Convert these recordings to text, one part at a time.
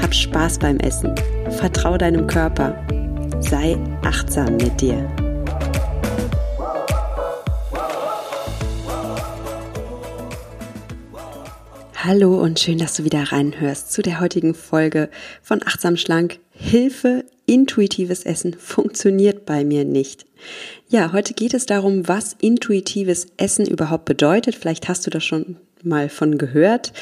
Hab Spaß beim Essen. Vertrau deinem Körper. Sei achtsam mit dir. Hallo und schön, dass du wieder reinhörst zu der heutigen Folge von Achtsam Schlank. Hilfe, intuitives Essen funktioniert bei mir nicht. Ja, heute geht es darum, was intuitives Essen überhaupt bedeutet. Vielleicht hast du das schon mal von gehört,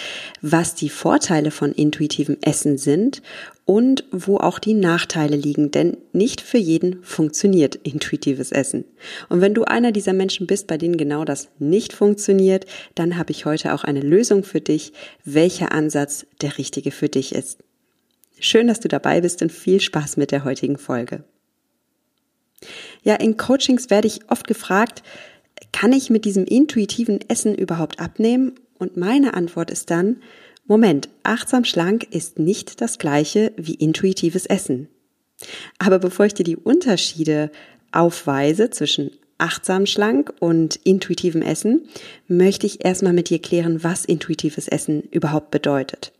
was die Vorteile von intuitivem Essen sind und wo auch die Nachteile liegen, denn nicht für jeden funktioniert intuitives Essen. Und wenn du einer dieser Menschen bist, bei denen genau das nicht funktioniert, dann habe ich heute auch eine Lösung für dich, welcher Ansatz der richtige für dich ist. Schön, dass du dabei bist und viel Spaß mit der heutigen Folge. Ja, in Coachings werde ich oft gefragt, kann ich mit diesem intuitiven Essen überhaupt abnehmen? Und meine Antwort ist dann, Moment, achtsam schlank ist nicht das gleiche wie intuitives Essen. Aber bevor ich dir die Unterschiede aufweise zwischen achtsam schlank und intuitivem Essen, möchte ich erstmal mit dir klären, was intuitives Essen überhaupt bedeutet.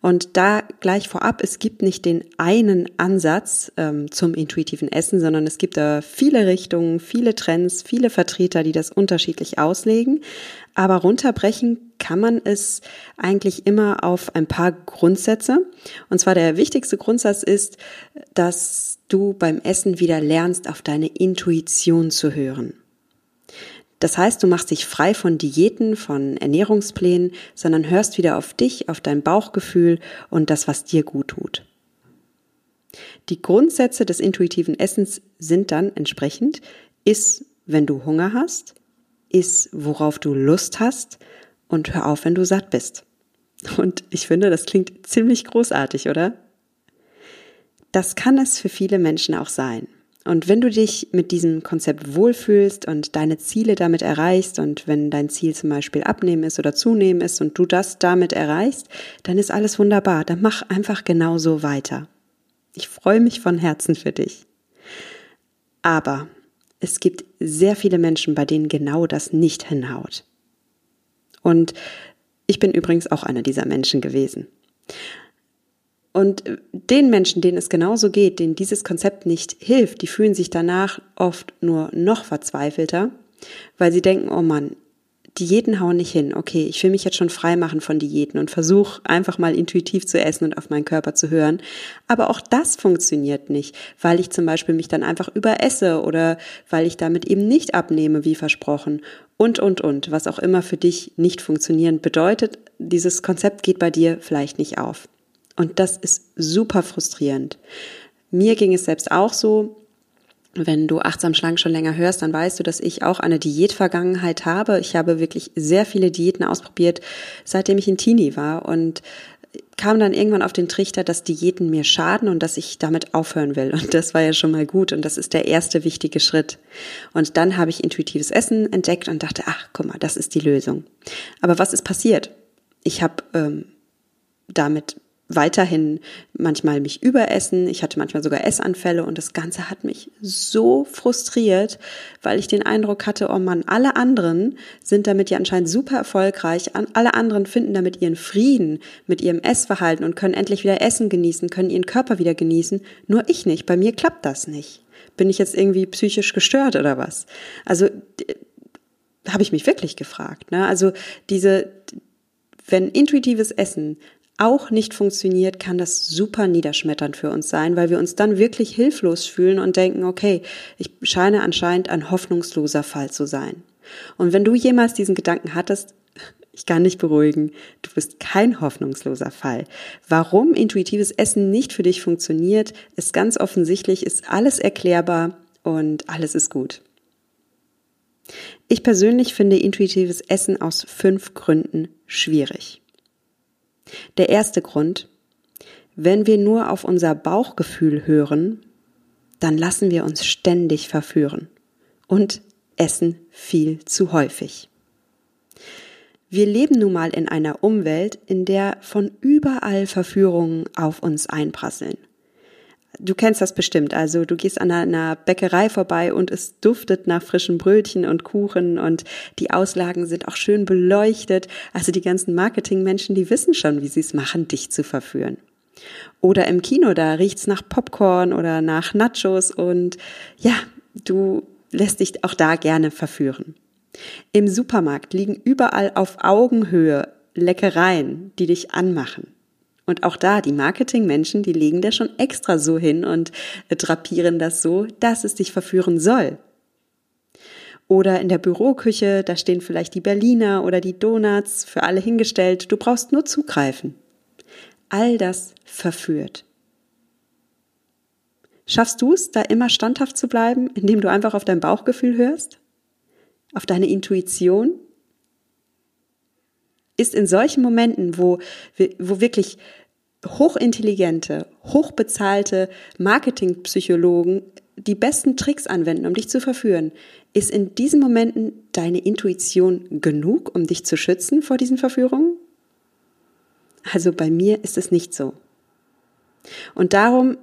Und da gleich vorab, es gibt nicht den einen Ansatz ähm, zum intuitiven Essen, sondern es gibt da viele Richtungen, viele Trends, viele Vertreter, die das unterschiedlich auslegen. Aber runterbrechen kann man es eigentlich immer auf ein paar Grundsätze. Und zwar der wichtigste Grundsatz ist, dass du beim Essen wieder lernst, auf deine Intuition zu hören. Das heißt, du machst dich frei von Diäten, von Ernährungsplänen, sondern hörst wieder auf dich, auf dein Bauchgefühl und das, was dir gut tut. Die Grundsätze des intuitiven Essens sind dann entsprechend, iss, wenn du Hunger hast, iss, worauf du Lust hast und hör auf, wenn du satt bist. Und ich finde, das klingt ziemlich großartig, oder? Das kann es für viele Menschen auch sein. Und wenn du dich mit diesem Konzept wohlfühlst und deine Ziele damit erreichst und wenn dein Ziel zum Beispiel abnehmen ist oder zunehmen ist und du das damit erreichst, dann ist alles wunderbar. Dann mach einfach genauso weiter. Ich freue mich von Herzen für dich. Aber es gibt sehr viele Menschen, bei denen genau das nicht hinhaut. Und ich bin übrigens auch einer dieser Menschen gewesen. Und den Menschen, denen es genauso geht, denen dieses Konzept nicht hilft, die fühlen sich danach oft nur noch verzweifelter, weil sie denken, oh Mann, Diäten hauen nicht hin. Okay, ich will mich jetzt schon frei machen von Diäten und versuche einfach mal intuitiv zu essen und auf meinen Körper zu hören. Aber auch das funktioniert nicht, weil ich zum Beispiel mich dann einfach überesse oder weil ich damit eben nicht abnehme, wie versprochen. Und, und, und. Was auch immer für dich nicht funktionieren bedeutet, dieses Konzept geht bei dir vielleicht nicht auf. Und das ist super frustrierend. Mir ging es selbst auch so. Wenn du achtsam schlank schon länger hörst, dann weißt du, dass ich auch eine Diätvergangenheit habe. Ich habe wirklich sehr viele Diäten ausprobiert, seitdem ich ein Teenie war und kam dann irgendwann auf den Trichter, dass Diäten mir schaden und dass ich damit aufhören will. Und das war ja schon mal gut und das ist der erste wichtige Schritt. Und dann habe ich intuitives Essen entdeckt und dachte, ach, guck mal, das ist die Lösung. Aber was ist passiert? Ich habe ähm, damit weiterhin manchmal mich überessen. Ich hatte manchmal sogar Essanfälle und das Ganze hat mich so frustriert, weil ich den Eindruck hatte, oh Mann, alle anderen sind damit ja anscheinend super erfolgreich. Alle anderen finden damit ihren Frieden mit ihrem Essverhalten und können endlich wieder Essen genießen, können ihren Körper wieder genießen. Nur ich nicht. Bei mir klappt das nicht. Bin ich jetzt irgendwie psychisch gestört oder was? Also habe ich mich wirklich gefragt. Ne? Also diese, wenn intuitives Essen auch nicht funktioniert, kann das super niederschmetternd für uns sein, weil wir uns dann wirklich hilflos fühlen und denken, okay, ich scheine anscheinend ein hoffnungsloser Fall zu sein. Und wenn du jemals diesen Gedanken hattest, ich kann dich beruhigen, du bist kein hoffnungsloser Fall. Warum intuitives Essen nicht für dich funktioniert, ist ganz offensichtlich, ist alles erklärbar und alles ist gut. Ich persönlich finde intuitives Essen aus fünf Gründen schwierig. Der erste Grund, Wenn wir nur auf unser Bauchgefühl hören, dann lassen wir uns ständig verführen und essen viel zu häufig. Wir leben nun mal in einer Umwelt, in der von überall Verführungen auf uns einprasseln. Du kennst das bestimmt. Also du gehst an einer Bäckerei vorbei und es duftet nach frischen Brötchen und Kuchen und die Auslagen sind auch schön beleuchtet. Also die ganzen Marketingmenschen, die wissen schon, wie sie es machen, dich zu verführen. Oder im Kino, da riecht's nach Popcorn oder nach Nachos und ja, du lässt dich auch da gerne verführen. Im Supermarkt liegen überall auf Augenhöhe Leckereien, die dich anmachen. Und auch da, die Marketingmenschen, die legen da schon extra so hin und drapieren das so, dass es dich verführen soll. Oder in der Büroküche, da stehen vielleicht die Berliner oder die Donuts für alle hingestellt. Du brauchst nur zugreifen. All das verführt. Schaffst du es, da immer standhaft zu bleiben, indem du einfach auf dein Bauchgefühl hörst? Auf deine Intuition? Ist in solchen Momenten, wo, wo wirklich hochintelligente, hochbezahlte Marketingpsychologen die besten Tricks anwenden, um dich zu verführen, ist in diesen Momenten deine Intuition genug, um dich zu schützen vor diesen Verführungen? Also bei mir ist es nicht so. Und darum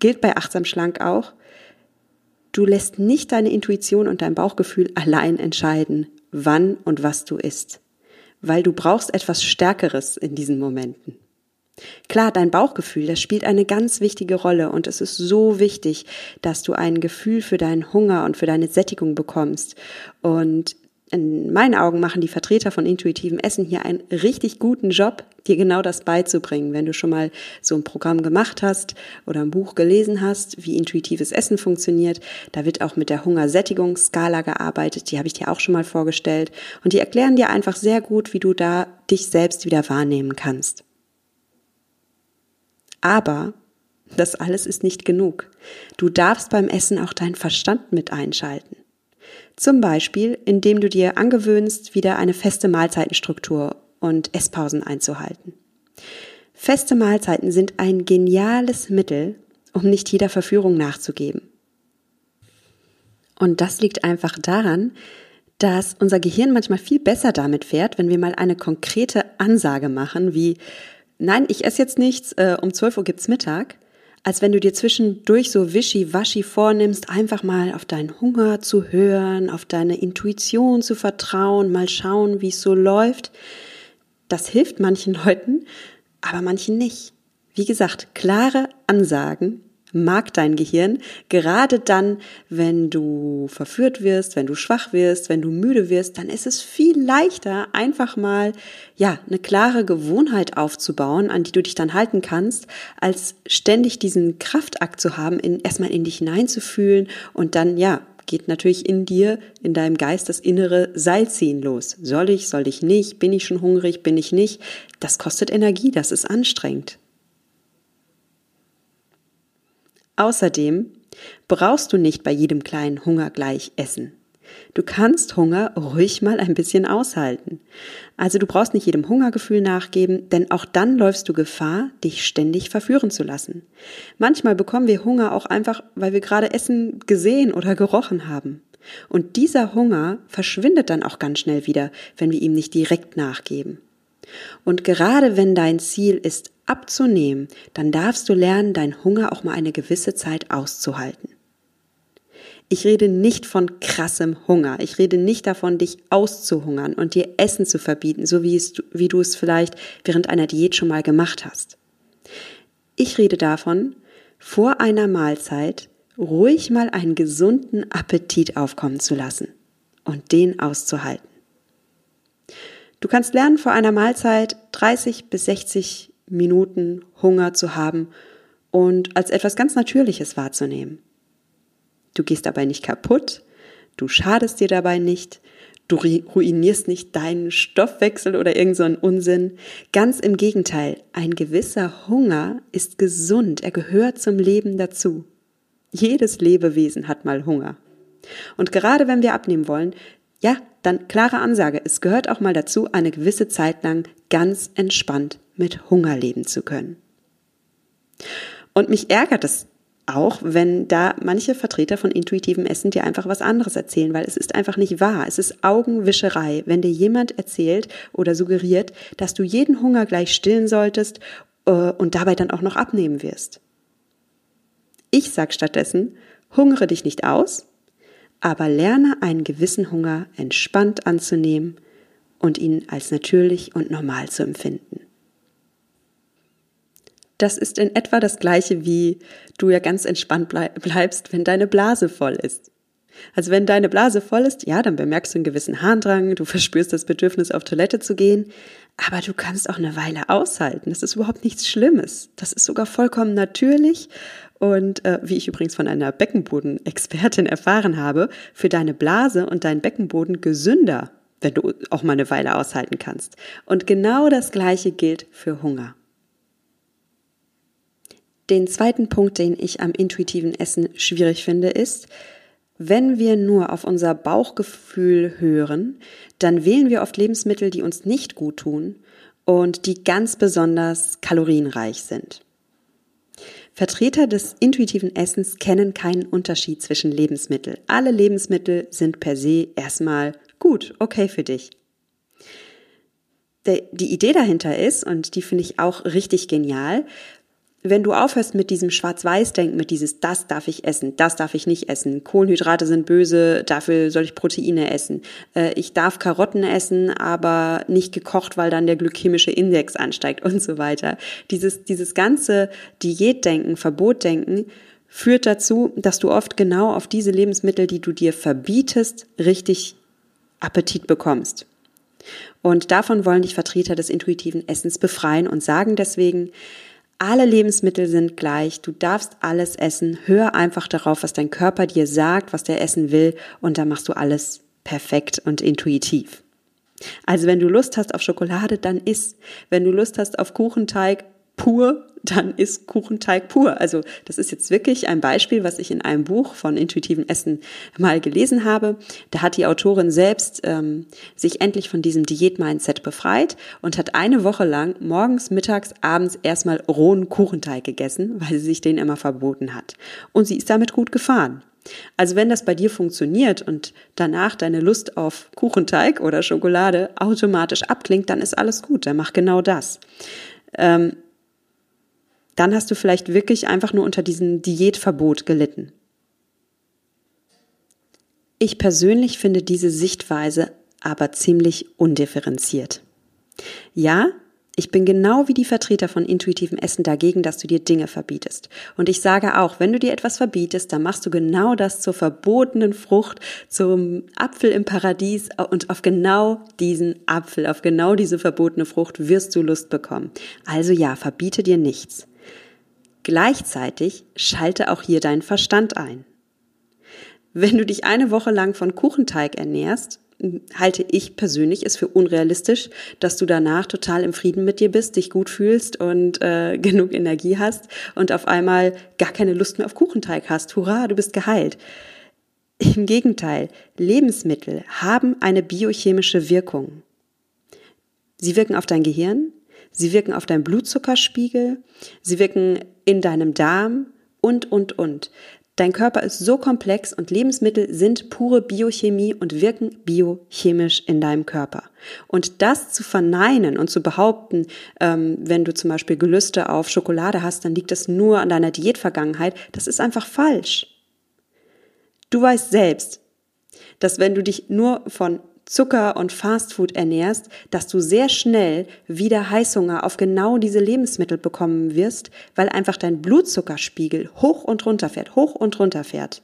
gilt bei Achtsam Schlank auch, du lässt nicht deine Intuition und dein Bauchgefühl allein entscheiden, wann und was du isst weil du brauchst etwas Stärkeres in diesen Momenten. Klar, dein Bauchgefühl, das spielt eine ganz wichtige Rolle und es ist so wichtig, dass du ein Gefühl für deinen Hunger und für deine Sättigung bekommst. Und in meinen Augen machen die Vertreter von intuitivem Essen hier einen richtig guten Job, dir genau das beizubringen. Wenn du schon mal so ein Programm gemacht hast oder ein Buch gelesen hast, wie intuitives Essen funktioniert, da wird auch mit der Hungersättigungsskala gearbeitet. Die habe ich dir auch schon mal vorgestellt. Und die erklären dir einfach sehr gut, wie du da dich selbst wieder wahrnehmen kannst. Aber das alles ist nicht genug. Du darfst beim Essen auch deinen Verstand mit einschalten. Zum Beispiel, indem du dir angewöhnst, wieder eine feste Mahlzeitenstruktur und Esspausen einzuhalten. Feste Mahlzeiten sind ein geniales Mittel, um nicht jeder Verführung nachzugeben. Und das liegt einfach daran, dass unser Gehirn manchmal viel besser damit fährt, wenn wir mal eine konkrete Ansage machen, wie, nein, ich esse jetzt nichts, äh, um 12 Uhr gibt's Mittag, als wenn du dir zwischendurch so wischi-waschi vornimmst, einfach mal auf deinen Hunger zu hören, auf deine Intuition zu vertrauen, mal schauen, wie es so läuft. Das hilft manchen Leuten, aber manchen nicht. Wie gesagt, klare Ansagen mag dein Gehirn, gerade dann, wenn du verführt wirst, wenn du schwach wirst, wenn du müde wirst, dann ist es viel leichter, einfach mal, ja, eine klare Gewohnheit aufzubauen, an die du dich dann halten kannst, als ständig diesen Kraftakt zu haben, in, erstmal in dich hineinzufühlen und dann, ja, geht natürlich in dir, in deinem Geist das innere Seilziehen los. Soll ich, soll ich nicht, bin ich schon hungrig, bin ich nicht? Das kostet Energie, das ist anstrengend. Außerdem brauchst du nicht bei jedem kleinen Hunger gleich essen. Du kannst Hunger ruhig mal ein bisschen aushalten. Also du brauchst nicht jedem Hungergefühl nachgeben, denn auch dann läufst du Gefahr, dich ständig verführen zu lassen. Manchmal bekommen wir Hunger auch einfach, weil wir gerade Essen gesehen oder gerochen haben. Und dieser Hunger verschwindet dann auch ganz schnell wieder, wenn wir ihm nicht direkt nachgeben. Und gerade wenn dein Ziel ist, abzunehmen, dann darfst du lernen, deinen Hunger auch mal eine gewisse Zeit auszuhalten. Ich rede nicht von krassem Hunger. Ich rede nicht davon, dich auszuhungern und dir Essen zu verbieten, so wie, es, wie du es vielleicht während einer Diät schon mal gemacht hast. Ich rede davon, vor einer Mahlzeit ruhig mal einen gesunden Appetit aufkommen zu lassen und den auszuhalten. Du kannst lernen, vor einer Mahlzeit 30 bis 60 Minuten Hunger zu haben und als etwas ganz Natürliches wahrzunehmen. Du gehst dabei nicht kaputt, du schadest dir dabei nicht, du ruinierst nicht deinen Stoffwechsel oder irgendeinen so Unsinn. Ganz im Gegenteil, ein gewisser Hunger ist gesund, er gehört zum Leben dazu. Jedes Lebewesen hat mal Hunger. Und gerade wenn wir abnehmen wollen, ja, dann klare Ansage, es gehört auch mal dazu, eine gewisse Zeit lang ganz entspannt mit Hunger leben zu können. Und mich ärgert es auch, wenn da manche Vertreter von intuitivem Essen dir einfach was anderes erzählen, weil es ist einfach nicht wahr. Es ist Augenwischerei, wenn dir jemand erzählt oder suggeriert, dass du jeden Hunger gleich stillen solltest äh, und dabei dann auch noch abnehmen wirst. Ich sag stattdessen, hungere dich nicht aus, aber lerne einen gewissen Hunger entspannt anzunehmen und ihn als natürlich und normal zu empfinden. Das ist in etwa das gleiche, wie du ja ganz entspannt bleibst, wenn deine Blase voll ist. Also wenn deine Blase voll ist, ja, dann bemerkst du einen gewissen Harndrang, du verspürst das Bedürfnis, auf Toilette zu gehen, aber du kannst auch eine Weile aushalten. Das ist überhaupt nichts Schlimmes. Das ist sogar vollkommen natürlich und äh, wie ich übrigens von einer Beckenbodenexpertin erfahren habe, für deine Blase und deinen Beckenboden gesünder, wenn du auch mal eine Weile aushalten kannst. Und genau das Gleiche gilt für Hunger. Den zweiten Punkt, den ich am intuitiven Essen schwierig finde, ist, wenn wir nur auf unser Bauchgefühl hören, dann wählen wir oft Lebensmittel, die uns nicht gut tun und die ganz besonders kalorienreich sind. Vertreter des intuitiven Essens kennen keinen Unterschied zwischen Lebensmitteln. Alle Lebensmittel sind per se erstmal gut, okay für dich. Die Idee dahinter ist, und die finde ich auch richtig genial, wenn du aufhörst mit diesem Schwarz-Weiß-Denken, mit dieses, das darf ich essen, das darf ich nicht essen, Kohlenhydrate sind böse, dafür soll ich Proteine essen, äh, ich darf Karotten essen, aber nicht gekocht, weil dann der glykämische Index ansteigt und so weiter. Dieses, dieses ganze Diätdenken, Verbotdenken führt dazu, dass du oft genau auf diese Lebensmittel, die du dir verbietest, richtig Appetit bekommst. Und davon wollen dich Vertreter des intuitiven Essens befreien und sagen deswegen, alle Lebensmittel sind gleich, du darfst alles essen, hör einfach darauf, was dein Körper dir sagt, was der essen will und dann machst du alles perfekt und intuitiv. Also wenn du Lust hast auf Schokolade, dann iss. Wenn du Lust hast auf Kuchenteig, pur, dann ist Kuchenteig pur. Also das ist jetzt wirklich ein Beispiel, was ich in einem Buch von intuitivem Essen mal gelesen habe. Da hat die Autorin selbst ähm, sich endlich von diesem Diät-Mindset befreit und hat eine Woche lang morgens, mittags, abends erstmal rohen Kuchenteig gegessen, weil sie sich den immer verboten hat. Und sie ist damit gut gefahren. Also wenn das bei dir funktioniert und danach deine Lust auf Kuchenteig oder Schokolade automatisch abklingt, dann ist alles gut. Dann mach genau das. Ähm, dann hast du vielleicht wirklich einfach nur unter diesem Diätverbot gelitten. Ich persönlich finde diese Sichtweise aber ziemlich undifferenziert. Ja, ich bin genau wie die Vertreter von intuitivem Essen dagegen, dass du dir Dinge verbietest. Und ich sage auch, wenn du dir etwas verbietest, dann machst du genau das zur verbotenen Frucht, zum Apfel im Paradies und auf genau diesen Apfel, auf genau diese verbotene Frucht wirst du Lust bekommen. Also ja, verbiete dir nichts. Gleichzeitig schalte auch hier deinen Verstand ein. Wenn du dich eine Woche lang von Kuchenteig ernährst, halte ich persönlich es für unrealistisch, dass du danach total im Frieden mit dir bist, dich gut fühlst und äh, genug Energie hast und auf einmal gar keine Lust mehr auf Kuchenteig hast. Hurra, du bist geheilt. Im Gegenteil, Lebensmittel haben eine biochemische Wirkung. Sie wirken auf dein Gehirn, sie wirken auf deinen Blutzuckerspiegel, sie wirken in deinem Darm und, und, und. Dein Körper ist so komplex und Lebensmittel sind pure Biochemie und wirken biochemisch in deinem Körper. Und das zu verneinen und zu behaupten, ähm, wenn du zum Beispiel Gelüste auf Schokolade hast, dann liegt das nur an deiner Diätvergangenheit, das ist einfach falsch. Du weißt selbst, dass wenn du dich nur von Zucker und Fastfood ernährst, dass du sehr schnell wieder Heißhunger auf genau diese Lebensmittel bekommen wirst, weil einfach dein Blutzuckerspiegel hoch und runter fährt, hoch und runter fährt.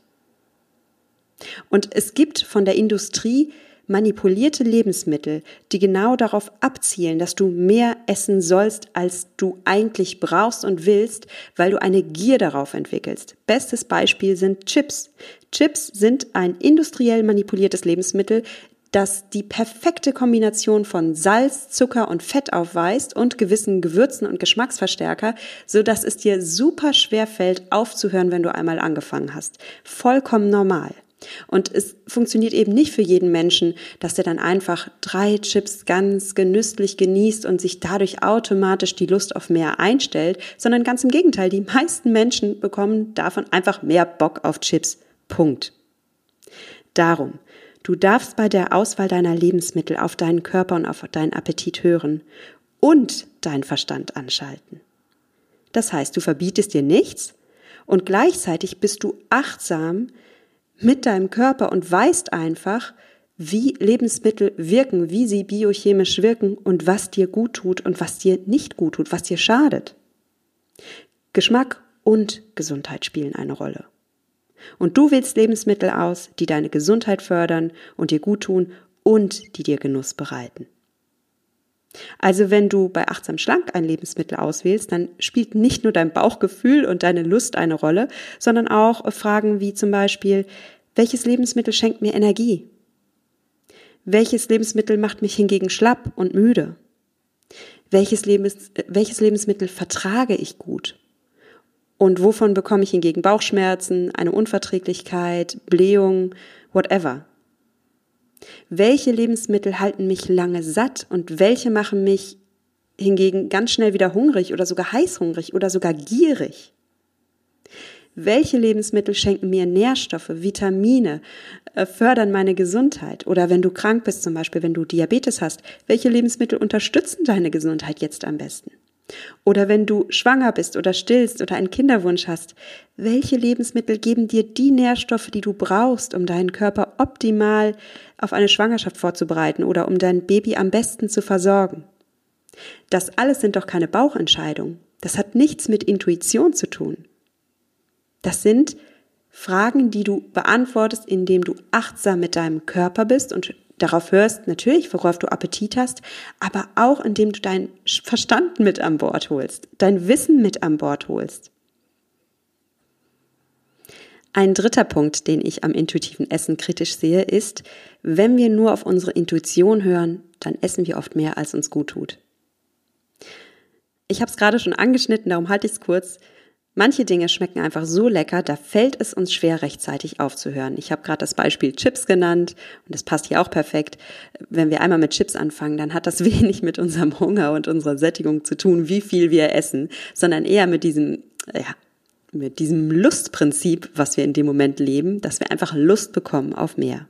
Und es gibt von der Industrie manipulierte Lebensmittel, die genau darauf abzielen, dass du mehr essen sollst, als du eigentlich brauchst und willst, weil du eine Gier darauf entwickelst. Bestes Beispiel sind Chips. Chips sind ein industriell manipuliertes Lebensmittel, das die perfekte Kombination von Salz, Zucker und Fett aufweist und gewissen Gewürzen und Geschmacksverstärker, so dass es dir super schwer fällt, aufzuhören, wenn du einmal angefangen hast. Vollkommen normal. Und es funktioniert eben nicht für jeden Menschen, dass er dann einfach drei Chips ganz genüsslich genießt und sich dadurch automatisch die Lust auf mehr einstellt, sondern ganz im Gegenteil, die meisten Menschen bekommen davon einfach mehr Bock auf Chips. Punkt. Darum, du darfst bei der Auswahl deiner Lebensmittel auf deinen Körper und auf deinen Appetit hören und deinen Verstand anschalten. Das heißt, du verbietest dir nichts und gleichzeitig bist du achtsam mit deinem Körper und weißt einfach, wie Lebensmittel wirken, wie sie biochemisch wirken und was dir gut tut und was dir nicht gut tut, was dir schadet. Geschmack und Gesundheit spielen eine Rolle. Und du wählst Lebensmittel aus, die deine Gesundheit fördern und dir gut tun und die dir Genuss bereiten. Also wenn du bei achtsam schlank ein Lebensmittel auswählst, dann spielt nicht nur dein Bauchgefühl und deine Lust eine Rolle, sondern auch Fragen wie zum Beispiel, welches Lebensmittel schenkt mir Energie? Welches Lebensmittel macht mich hingegen schlapp und müde? Welches, Lebens, welches Lebensmittel vertrage ich gut? Und wovon bekomme ich hingegen Bauchschmerzen, eine Unverträglichkeit, Blähung, whatever? Welche Lebensmittel halten mich lange satt und welche machen mich hingegen ganz schnell wieder hungrig oder sogar heißhungrig oder sogar gierig? Welche Lebensmittel schenken mir Nährstoffe, Vitamine, äh, fördern meine Gesundheit? Oder wenn du krank bist, zum Beispiel, wenn du Diabetes hast, welche Lebensmittel unterstützen deine Gesundheit jetzt am besten? Oder wenn du schwanger bist oder stillst oder einen Kinderwunsch hast, welche Lebensmittel geben dir die Nährstoffe, die du brauchst, um deinen Körper optimal auf eine Schwangerschaft vorzubereiten oder um dein Baby am besten zu versorgen? Das alles sind doch keine Bauchentscheidungen. Das hat nichts mit Intuition zu tun. Das sind Fragen, die du beantwortest, indem du achtsam mit deinem Körper bist und darauf hörst, natürlich, worauf du Appetit hast, aber auch indem du deinen Verstand mit an Bord holst, dein Wissen mit an Bord holst. Ein dritter Punkt, den ich am intuitiven Essen kritisch sehe, ist, wenn wir nur auf unsere Intuition hören, dann essen wir oft mehr, als uns gut tut. Ich habe es gerade schon angeschnitten, darum halte ich es kurz. Manche Dinge schmecken einfach so lecker, da fällt es uns schwer, rechtzeitig aufzuhören. Ich habe gerade das Beispiel Chips genannt und das passt hier auch perfekt. Wenn wir einmal mit Chips anfangen, dann hat das wenig mit unserem Hunger und unserer Sättigung zu tun, wie viel wir essen, sondern eher mit diesem, ja, mit diesem Lustprinzip, was wir in dem Moment leben, dass wir einfach Lust bekommen auf mehr.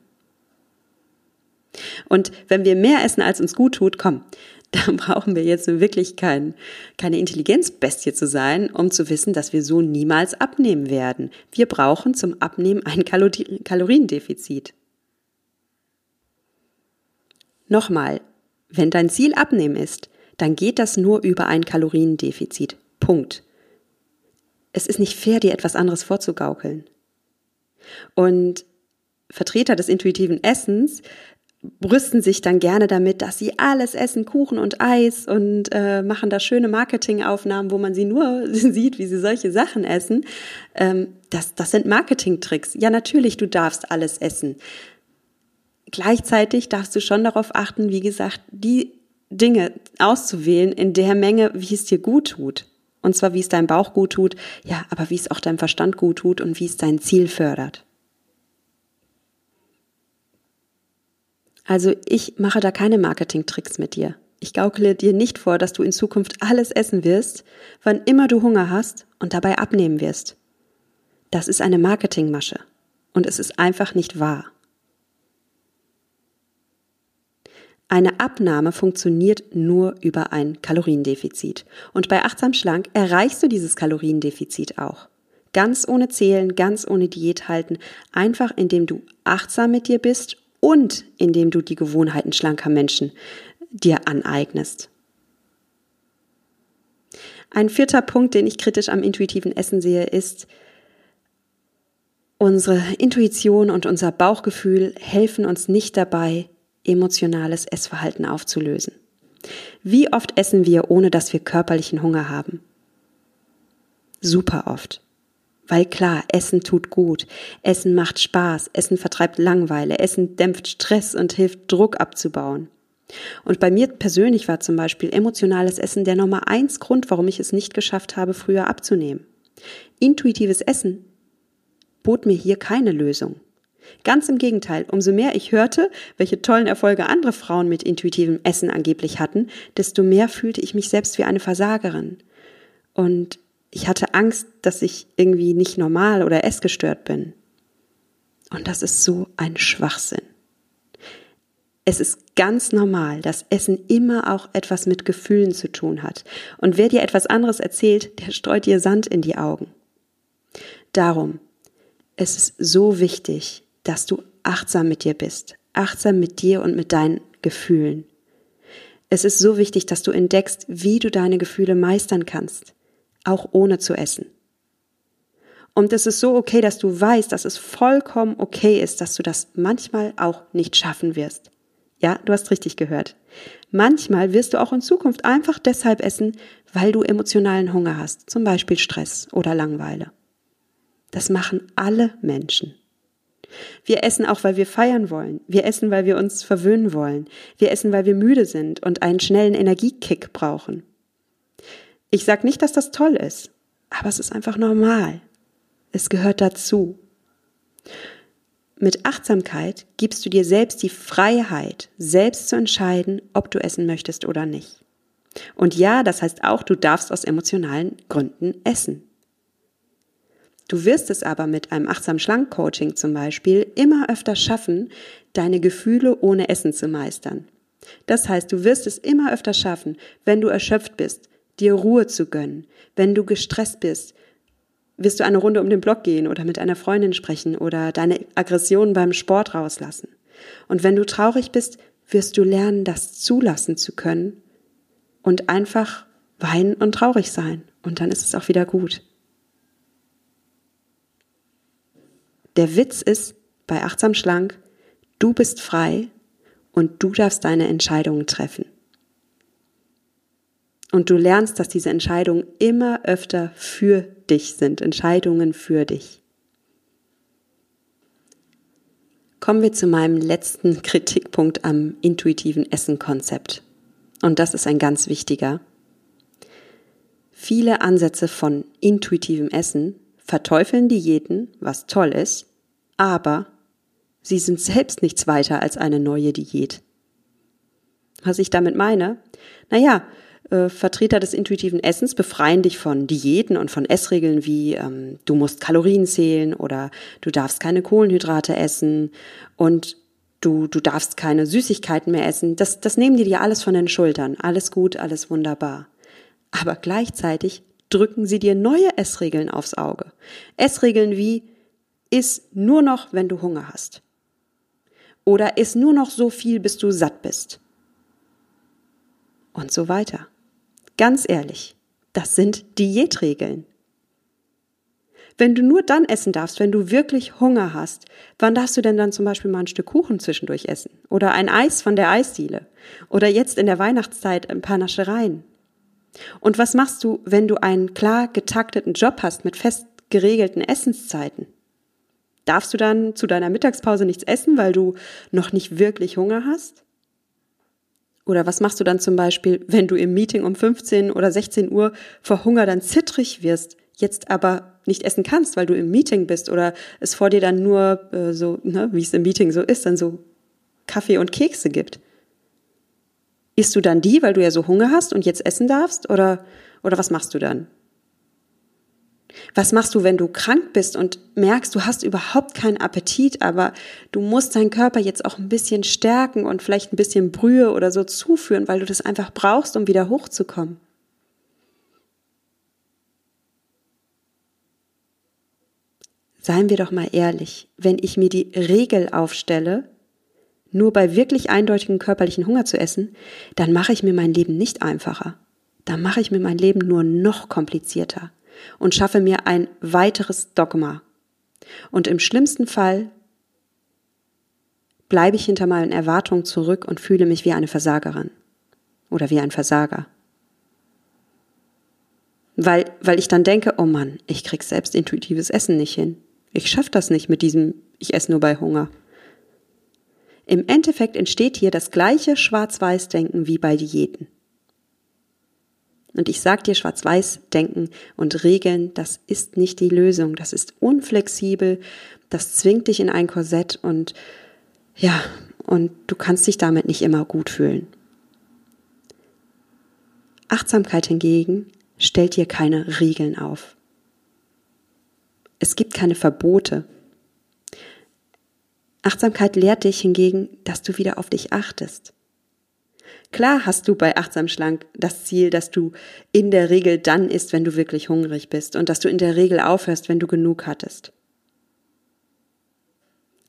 Und wenn wir mehr essen, als uns gut tut, komm, da brauchen wir jetzt wirklich kein, keine Intelligenzbestie zu sein, um zu wissen, dass wir so niemals abnehmen werden. Wir brauchen zum Abnehmen ein Kaloriendefizit. Nochmal, wenn dein Ziel Abnehmen ist, dann geht das nur über ein Kaloriendefizit. Punkt. Es ist nicht fair, dir etwas anderes vorzugaukeln. Und Vertreter des intuitiven Essens brüsten sich dann gerne damit, dass sie alles essen, Kuchen und Eis und äh, machen da schöne Marketingaufnahmen, wo man sie nur sieht, wie sie solche Sachen essen. Ähm, das, das sind Marketingtricks. Ja, natürlich, du darfst alles essen. Gleichzeitig darfst du schon darauf achten, wie gesagt, die Dinge auszuwählen in der Menge, wie es dir gut tut. Und zwar, wie es deinem Bauch gut tut, ja, aber wie es auch deinem Verstand gut tut und wie es dein Ziel fördert. Also ich mache da keine Marketingtricks mit dir. Ich gaukele dir nicht vor, dass du in Zukunft alles essen wirst, wann immer du Hunger hast und dabei abnehmen wirst. Das ist eine Marketingmasche und es ist einfach nicht wahr. Eine Abnahme funktioniert nur über ein Kaloriendefizit. Und bei Achtsam Schlank erreichst du dieses Kaloriendefizit auch. Ganz ohne Zählen, ganz ohne Diät halten, einfach indem du achtsam mit dir bist und indem du die Gewohnheiten schlanker Menschen dir aneignest. Ein vierter Punkt, den ich kritisch am intuitiven Essen sehe, ist, unsere Intuition und unser Bauchgefühl helfen uns nicht dabei, emotionales Essverhalten aufzulösen. Wie oft essen wir, ohne dass wir körperlichen Hunger haben? Super oft. Weil klar, Essen tut gut, Essen macht Spaß, Essen vertreibt Langweile, Essen dämpft Stress und hilft Druck abzubauen. Und bei mir persönlich war zum Beispiel emotionales Essen der Nummer eins Grund, warum ich es nicht geschafft habe, früher abzunehmen. Intuitives Essen bot mir hier keine Lösung. Ganz im Gegenteil, umso mehr ich hörte, welche tollen Erfolge andere Frauen mit intuitivem Essen angeblich hatten, desto mehr fühlte ich mich selbst wie eine Versagerin. Und ich hatte Angst, dass ich irgendwie nicht normal oder essgestört bin. Und das ist so ein Schwachsinn. Es ist ganz normal, dass Essen immer auch etwas mit Gefühlen zu tun hat. Und wer dir etwas anderes erzählt, der streut dir Sand in die Augen. Darum, es ist so wichtig, dass du achtsam mit dir bist, achtsam mit dir und mit deinen Gefühlen. Es ist so wichtig, dass du entdeckst, wie du deine Gefühle meistern kannst, auch ohne zu essen. Und es ist so okay, dass du weißt, dass es vollkommen okay ist, dass du das manchmal auch nicht schaffen wirst. Ja, du hast richtig gehört. Manchmal wirst du auch in Zukunft einfach deshalb essen, weil du emotionalen Hunger hast, zum Beispiel Stress oder Langweile. Das machen alle Menschen. Wir essen auch, weil wir feiern wollen. Wir essen, weil wir uns verwöhnen wollen. Wir essen, weil wir müde sind und einen schnellen Energiekick brauchen. Ich sage nicht, dass das toll ist, aber es ist einfach normal. Es gehört dazu. Mit Achtsamkeit gibst du dir selbst die Freiheit, selbst zu entscheiden, ob du essen möchtest oder nicht. Und ja, das heißt auch, du darfst aus emotionalen Gründen essen. Du wirst es aber mit einem achtsam schlank Coaching zum Beispiel immer öfter schaffen, deine Gefühle ohne Essen zu meistern. Das heißt, du wirst es immer öfter schaffen, wenn du erschöpft bist, dir Ruhe zu gönnen. Wenn du gestresst bist, wirst du eine Runde um den Block gehen oder mit einer Freundin sprechen oder deine Aggression beim Sport rauslassen. Und wenn du traurig bist, wirst du lernen, das zulassen zu können und einfach weinen und traurig sein. Und dann ist es auch wieder gut. Der Witz ist bei Achtsam Schlank, du bist frei und du darfst deine Entscheidungen treffen. Und du lernst, dass diese Entscheidungen immer öfter für dich sind, Entscheidungen für dich. Kommen wir zu meinem letzten Kritikpunkt am intuitiven Essen-Konzept. Und das ist ein ganz wichtiger. Viele Ansätze von intuitivem Essen verteufeln Diäten, was toll ist, aber sie sind selbst nichts weiter als eine neue Diät. Was ich damit meine? Naja, äh, Vertreter des intuitiven Essens befreien dich von Diäten und von Essregeln wie ähm, du musst Kalorien zählen oder du darfst keine Kohlenhydrate essen und du, du darfst keine Süßigkeiten mehr essen. Das, das nehmen die dir alles von den Schultern. Alles gut, alles wunderbar. Aber gleichzeitig drücken sie dir neue Essregeln aufs Auge. Essregeln wie iss nur noch, wenn du Hunger hast. Oder iss nur noch so viel, bis du satt bist. Und so weiter. Ganz ehrlich, das sind Diätregeln. Wenn du nur dann essen darfst, wenn du wirklich Hunger hast, wann darfst du denn dann zum Beispiel mal ein Stück Kuchen zwischendurch essen? Oder ein Eis von der Eisdiele? Oder jetzt in der Weihnachtszeit ein paar Naschereien? Und was machst du, wenn du einen klar getakteten Job hast mit fest geregelten Essenszeiten? Darfst du dann zu deiner Mittagspause nichts essen, weil du noch nicht wirklich Hunger hast? Oder was machst du dann zum Beispiel, wenn du im Meeting um 15 oder 16 Uhr vor Hunger dann zittrig wirst, jetzt aber nicht essen kannst, weil du im Meeting bist oder es vor dir dann nur äh, so, ne, wie es im Meeting so ist, dann so Kaffee und Kekse gibt? Isst du dann die, weil du ja so Hunger hast und jetzt essen darfst? Oder, oder was machst du dann? Was machst du, wenn du krank bist und merkst, du hast überhaupt keinen Appetit, aber du musst deinen Körper jetzt auch ein bisschen stärken und vielleicht ein bisschen Brühe oder so zuführen, weil du das einfach brauchst, um wieder hochzukommen? Seien wir doch mal ehrlich, wenn ich mir die Regel aufstelle, nur bei wirklich eindeutigem körperlichen Hunger zu essen, dann mache ich mir mein Leben nicht einfacher. Dann mache ich mir mein Leben nur noch komplizierter und schaffe mir ein weiteres Dogma. Und im schlimmsten Fall bleibe ich hinter meinen Erwartungen zurück und fühle mich wie eine Versagerin oder wie ein Versager. Weil, weil ich dann denke, oh Mann, ich krieg selbst intuitives Essen nicht hin. Ich schaffe das nicht mit diesem, ich esse nur bei Hunger. Im Endeffekt entsteht hier das gleiche Schwarz-Weiß-Denken wie bei Diäten. Und ich sag dir, schwarz-weiß denken und Regeln, das ist nicht die Lösung. Das ist unflexibel. Das zwingt dich in ein Korsett und ja, und du kannst dich damit nicht immer gut fühlen. Achtsamkeit hingegen stellt dir keine Regeln auf. Es gibt keine Verbote. Achtsamkeit lehrt dich hingegen, dass du wieder auf dich achtest. Klar hast du bei Achtsam Schlank das Ziel, dass du in der Regel dann isst, wenn du wirklich hungrig bist und dass du in der Regel aufhörst, wenn du genug hattest.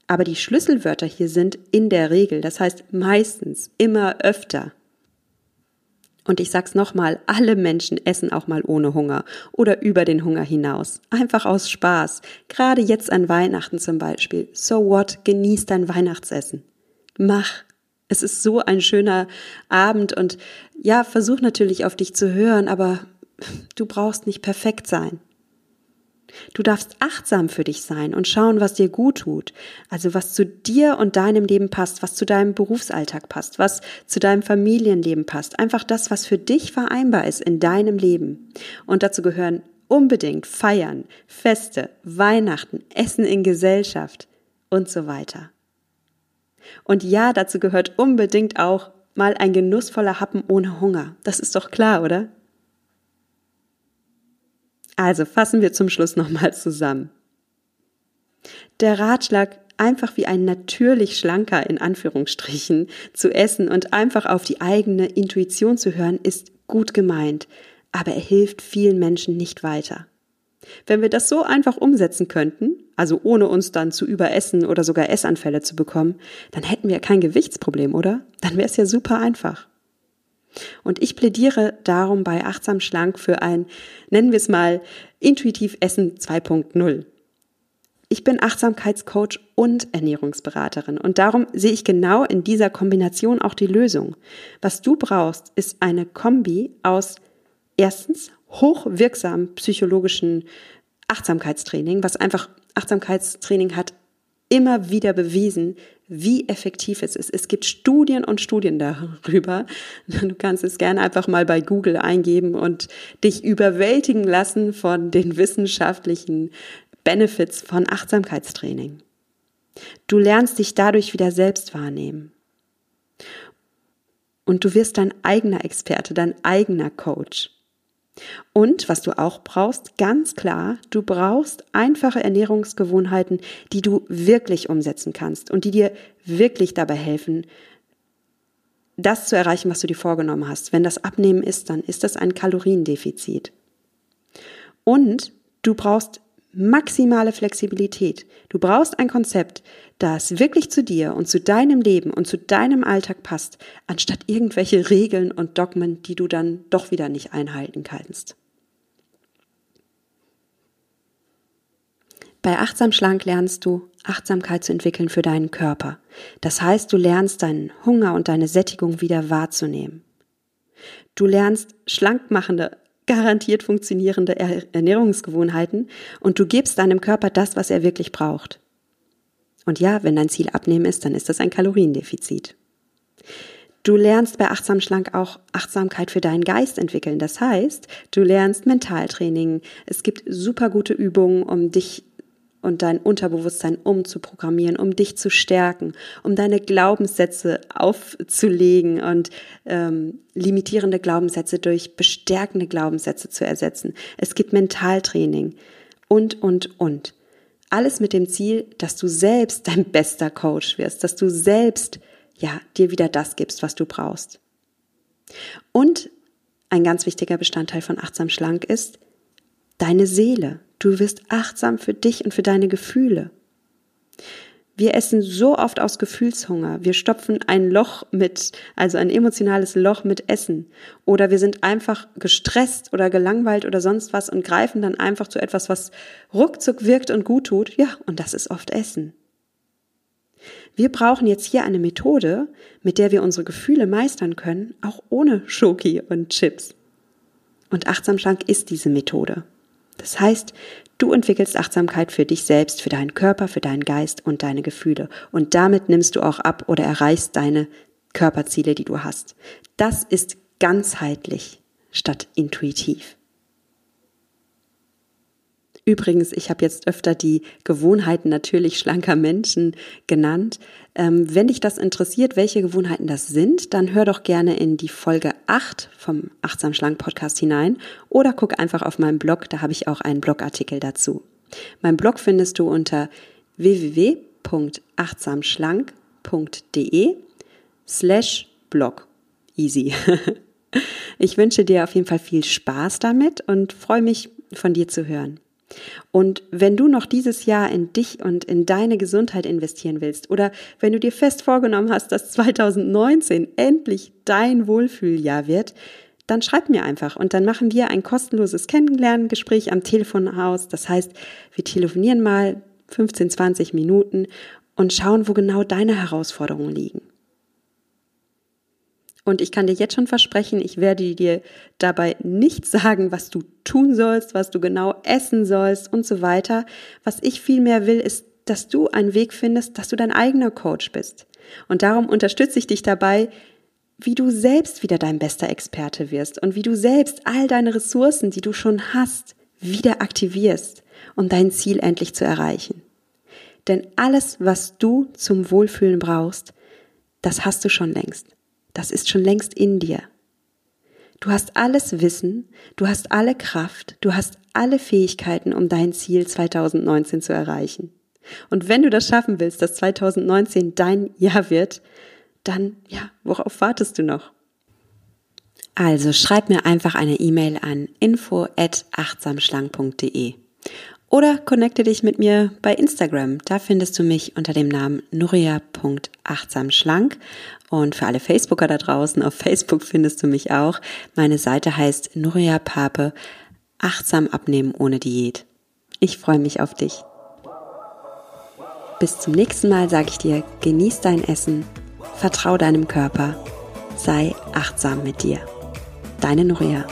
Aber die Schlüsselwörter hier sind in der Regel, das heißt meistens, immer öfter. Und ich sag's nochmal, alle Menschen essen auch mal ohne Hunger oder über den Hunger hinaus. Einfach aus Spaß. Gerade jetzt an Weihnachten zum Beispiel. So what? Genieß dein Weihnachtsessen. Mach. Es ist so ein schöner Abend und ja, versuch natürlich auf dich zu hören, aber du brauchst nicht perfekt sein. Du darfst achtsam für dich sein und schauen, was dir gut tut. Also was zu dir und deinem Leben passt, was zu deinem Berufsalltag passt, was zu deinem Familienleben passt. Einfach das, was für dich vereinbar ist in deinem Leben. Und dazu gehören unbedingt Feiern, Feste, Weihnachten, Essen in Gesellschaft und so weiter. Und ja, dazu gehört unbedingt auch mal ein genussvoller Happen ohne Hunger. Das ist doch klar, oder? Also fassen wir zum Schluss nochmal zusammen. Der Ratschlag, einfach wie ein natürlich schlanker in Anführungsstrichen zu essen und einfach auf die eigene Intuition zu hören, ist gut gemeint, aber er hilft vielen Menschen nicht weiter. Wenn wir das so einfach umsetzen könnten, also ohne uns dann zu überessen oder sogar Essanfälle zu bekommen, dann hätten wir kein Gewichtsproblem, oder? Dann wäre es ja super einfach. Und ich plädiere darum bei Achtsam Schlank für ein, nennen wir es mal, Intuitiv Essen 2.0. Ich bin Achtsamkeitscoach und Ernährungsberaterin und darum sehe ich genau in dieser Kombination auch die Lösung. Was du brauchst, ist eine Kombi aus erstens hochwirksamen psychologischen Achtsamkeitstraining, was einfach Achtsamkeitstraining hat immer wieder bewiesen, wie effektiv es ist. Es gibt Studien und Studien darüber. Du kannst es gerne einfach mal bei Google eingeben und dich überwältigen lassen von den wissenschaftlichen Benefits von Achtsamkeitstraining. Du lernst dich dadurch wieder selbst wahrnehmen. Und du wirst dein eigener Experte, dein eigener Coach. Und was du auch brauchst, ganz klar, du brauchst einfache Ernährungsgewohnheiten, die du wirklich umsetzen kannst und die dir wirklich dabei helfen, das zu erreichen, was du dir vorgenommen hast. Wenn das Abnehmen ist, dann ist das ein Kaloriendefizit. Und du brauchst maximale Flexibilität. Du brauchst ein Konzept, das wirklich zu dir und zu deinem Leben und zu deinem Alltag passt, anstatt irgendwelche Regeln und Dogmen, die du dann doch wieder nicht einhalten kannst. Bei Achtsam Schlank lernst du, Achtsamkeit zu entwickeln für deinen Körper. Das heißt, du lernst deinen Hunger und deine Sättigung wieder wahrzunehmen. Du lernst schlankmachende garantiert funktionierende Ernährungsgewohnheiten und du gibst deinem Körper das, was er wirklich braucht. Und ja, wenn dein Ziel abnehmen ist, dann ist das ein Kaloriendefizit. Du lernst bei Achtsam Schlank auch Achtsamkeit für deinen Geist entwickeln. Das heißt, du lernst Mentaltraining. Es gibt super gute Übungen, um dich und dein Unterbewusstsein umzuprogrammieren, um dich zu stärken, um deine Glaubenssätze aufzulegen und ähm, limitierende Glaubenssätze durch bestärkende Glaubenssätze zu ersetzen. Es gibt Mentaltraining und, und, und. Alles mit dem Ziel, dass du selbst dein bester Coach wirst, dass du selbst, ja, dir wieder das gibst, was du brauchst. Und ein ganz wichtiger Bestandteil von Achtsam Schlank ist deine Seele, Du wirst achtsam für dich und für deine Gefühle. Wir essen so oft aus Gefühlshunger. Wir stopfen ein Loch mit, also ein emotionales Loch mit Essen. Oder wir sind einfach gestresst oder gelangweilt oder sonst was und greifen dann einfach zu etwas, was ruckzuck wirkt und gut tut. Ja, und das ist oft Essen. Wir brauchen jetzt hier eine Methode, mit der wir unsere Gefühle meistern können, auch ohne Schoki und Chips. Und achtsam schlank ist diese Methode. Das heißt, du entwickelst Achtsamkeit für dich selbst, für deinen Körper, für deinen Geist und deine Gefühle. Und damit nimmst du auch ab oder erreichst deine Körperziele, die du hast. Das ist ganzheitlich statt intuitiv. Übrigens, ich habe jetzt öfter die Gewohnheiten natürlich schlanker Menschen genannt. Ähm, wenn dich das interessiert, welche Gewohnheiten das sind, dann hör doch gerne in die Folge 8 vom Achtsam Schlank Podcast hinein oder guck einfach auf meinem Blog, da habe ich auch einen Blogartikel dazu. Mein Blog findest du unter www.achtsamschlank.de slash blog. Easy. Ich wünsche dir auf jeden Fall viel Spaß damit und freue mich, von dir zu hören. Und wenn du noch dieses Jahr in dich und in deine Gesundheit investieren willst oder wenn du dir fest vorgenommen hast, dass 2019 endlich dein Wohlfühljahr wird, dann schreib mir einfach und dann machen wir ein kostenloses Kennenlerngespräch am Telefon aus. Das heißt, wir telefonieren mal 15, 20 Minuten und schauen, wo genau deine Herausforderungen liegen. Und ich kann dir jetzt schon versprechen, ich werde dir dabei nicht sagen, was du tun sollst, was du genau essen sollst und so weiter. Was ich vielmehr will, ist, dass du einen Weg findest, dass du dein eigener Coach bist. Und darum unterstütze ich dich dabei, wie du selbst wieder dein bester Experte wirst und wie du selbst all deine Ressourcen, die du schon hast, wieder aktivierst, um dein Ziel endlich zu erreichen. Denn alles, was du zum Wohlfühlen brauchst, das hast du schon längst. Das ist schon längst in dir. Du hast alles Wissen, du hast alle Kraft, du hast alle Fähigkeiten, um dein Ziel 2019 zu erreichen. Und wenn du das schaffen willst, dass 2019 dein Jahr wird, dann, ja, worauf wartest du noch? Also schreib mir einfach eine E-Mail an info at achtsamschlang.de oder connecte dich mit mir bei Instagram. Da findest du mich unter dem Namen nuria.achtsamschlank. Und für alle Facebooker da draußen, auf Facebook findest du mich auch. Meine Seite heißt Nuria Pape, achtsam abnehmen ohne Diät. Ich freue mich auf dich. Bis zum nächsten Mal sage ich dir, genieß dein Essen, vertrau deinem Körper, sei achtsam mit dir. Deine Nuria.